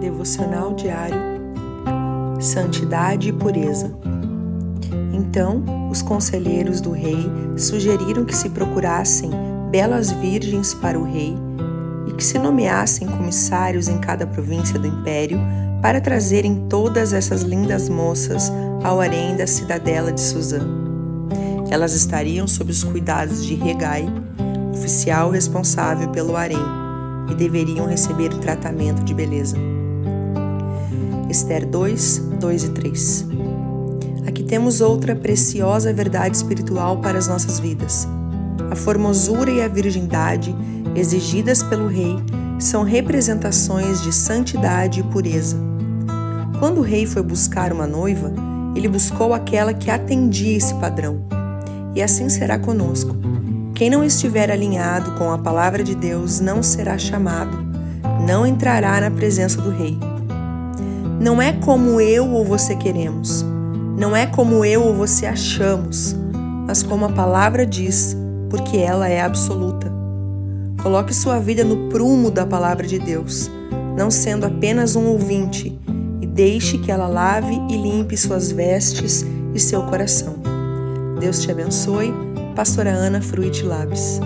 Devocional diário Santidade e pureza. Então, os conselheiros do rei sugeriram que se procurassem belas virgens para o rei e que se nomeassem comissários em cada província do império para trazerem todas essas lindas moças ao harém da cidadela de Suzã. Elas estariam sob os cuidados de Regai, oficial responsável pelo harém, e deveriam receber o tratamento de beleza. Esther 2, 2 e 3 Aqui temos outra preciosa verdade espiritual para as nossas vidas. A formosura e a virgindade exigidas pelo rei são representações de santidade e pureza. Quando o rei foi buscar uma noiva, ele buscou aquela que atendia esse padrão. E assim será conosco. Quem não estiver alinhado com a palavra de Deus não será chamado, não entrará na presença do rei. Não é como eu ou você queremos, não é como eu ou você achamos, mas como a palavra diz, porque ela é absoluta. Coloque sua vida no prumo da palavra de Deus, não sendo apenas um ouvinte, e deixe que ela lave e limpe suas vestes e seu coração. Deus te abençoe. Pastora Ana Fruit Labs.